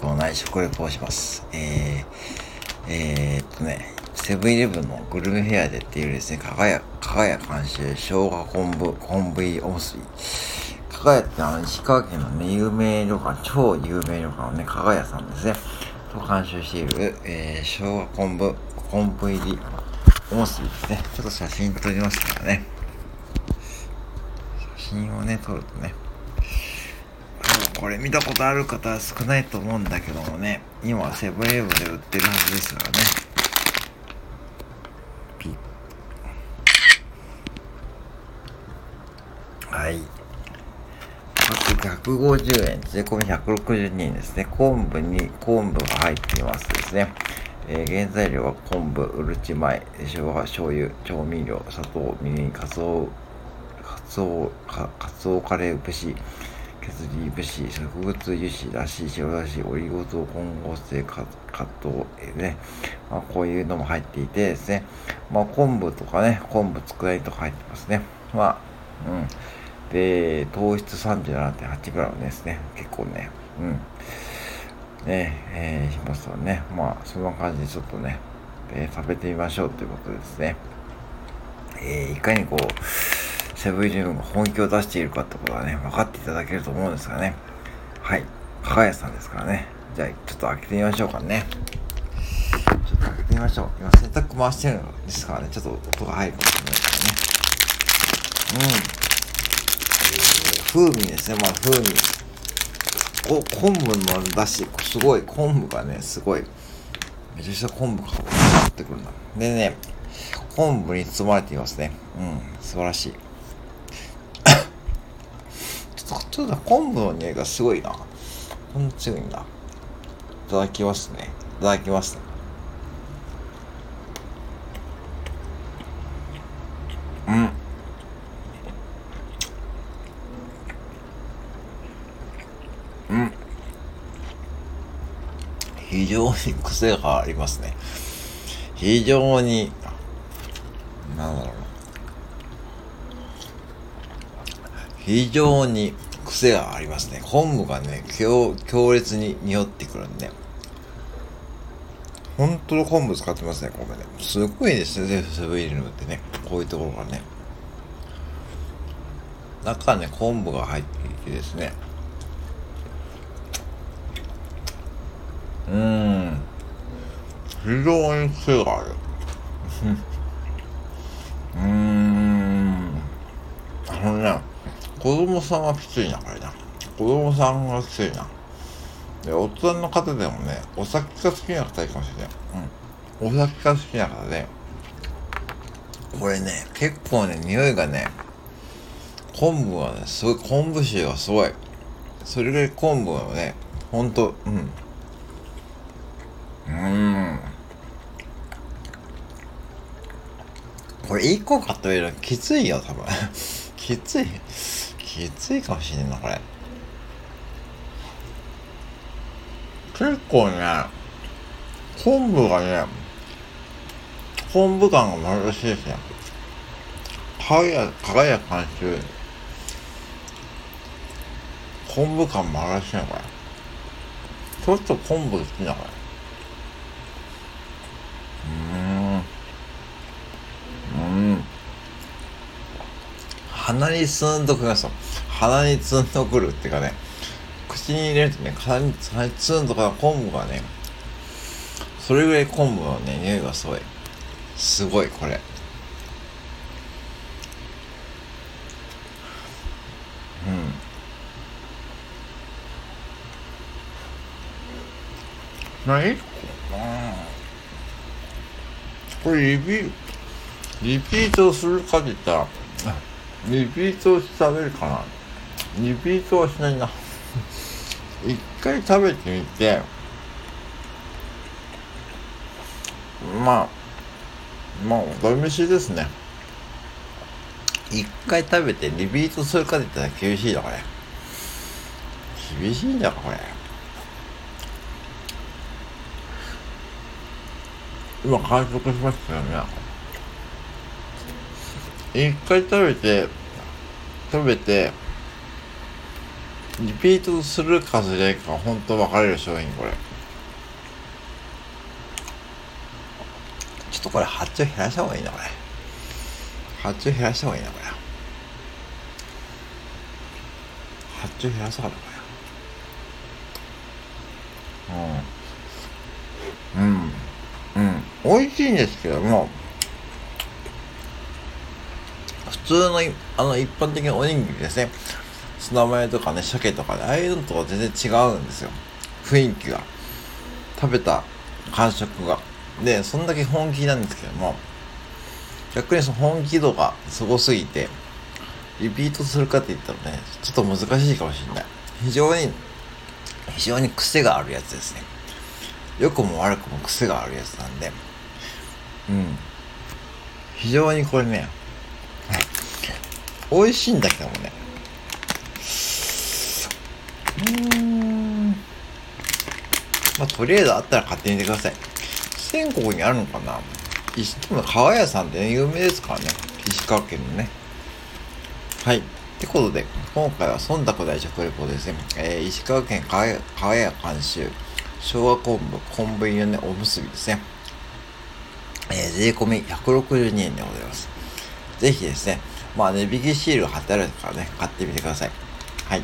力のない食レポをします。えー、えー、っとね、セブンイレブンのグルメフェアでっていうですね、かがや、かがや監修、生姜昆布、昆布入りおむすび。かがやってあの、石川県のね、有名旅館、超有名旅館のね、かがやさんですね。と監修している、えー、生姜昆布、昆布入りおむすびですね。ちょっと写真撮りますからね。写真をね、撮るとね。これ見たことある方は少ないと思うんだけどもね、今はセブンイレブンで売ってるはずですからね。ピッ。はい。150円、税込み162円ですね。昆布に昆布が入っていますですね。えー、原材料は昆布、うるち米、生姜、醤油、調味料、砂糖、みりん、かつお、かつお、かつおカレー節、削り節、植物油脂、だし、白だし、オリゴ糖、混合性、加糖、えね、まあ、こういうのも入っていてですね、まあ、昆布とかね、昆布佃煮とか入ってますね。まあ、うん。で、糖質 37.8g ですね。結構ね、うん。ね、えー、しますよね。まあ、そんな感じでちょっとね、えー、食べてみましょうということですね。えー、いかにこう、セブンイレブンが本気を出しているかってことはね、分かっていただけると思うんですがね。はい。かがやさんですからね。じゃあ、ちょっと開けてみましょうかね。ちょっと開けてみましょう。今、洗濯回してるんですからね、ちょっと音が入るかもしれないですからね。うん。えー、風味ですね。まあ、風味。お、昆布のだし、すごい、昆布がね、すごい。めちゃくちゃ昆布がってくるんだ。でね、昆布に包まれていますね。うん、素晴らしい。ちょっと、昆布の匂いがすごいな。ほんと強いんだ。いただきますね。いただきますね。うん。うん。非常に癖がありますね。非常に、なんだろうな。非常に癖がありますね。昆布がね、強、強烈に匂ってくるんで。本当の昆布使ってますね、これね。すごいですね、セブンイレブンってね。こういうところがね。中ね、昆布が入っていてですね。うーん。非常に癖がある。うーん。あのね、子供さんはきついな、これな。子供さんがきついな。で、大人の方でもね、お酒が好きな方いいかもしれない。うん。お酒が好きな方で、これね、結構ね、匂いがね、昆布はね、すごい、昆布臭がすごい。それぐらい昆布はね、ほんと、うん。うーん。これ1個買ってみるのきついよ、多分。きつい。きついかもしれんな、これ。結構ね、昆布がね、昆布感がまぶしいですね。かや、かがや監修。昆布感まぶしいね、これ。ちょっと昆布好きだ、これ。鼻にスーンとくりますよ。鼻にツンとくるっていうかね、口に入れるとね、鼻にツーンとか昆布がね、それぐらい昆布のね、匂いがすごい。すごい、これ。うん。何？これリピ、リピートするかって言ったら、リピートして食べるかなリピートはしないな。一回食べてみて、まあ、まあ、お試しですね。一回食べてリピートするかって言ったら厳しいだ、これ。厳しいんだ、これ。今完食しましたよね。一回食べて、食べて、リピートするかしないか本当分かれる商品これ。ちょっとこれ発注減らした方がいいなこれ。発注減らした方がいいなこれ。発注減らそうかなこれ。うん。うん。うん。美味しいんですけども通のあの一般的なおにぎりですね。ツナマヨとかね鮭とかねああいうのとは全然違うんですよ。雰囲気が。食べた感触が。でそんだけ本気なんですけども逆にその本気度がすごすぎてリピートするかって言ったらねちょっと難しいかもしれない。非常に非常に癖があるやつですね。良くも悪くも癖があるやつなんで。うん。非常にこれね美味しいんだけどもね。うん。まあとりあえずあったら買ってみてください。全国にあるのかな？石川川屋さんって有名ですからね。石川県のね。はい。ってことで今回は忖度大食レポですね、えー、石川県川屋監修昭和昆布昆布入りの、ね、おむすびですね。えー、税込み162円でございます。ぜひですね、まあ値引きシール貼ってあるからね、買ってみてください。はい。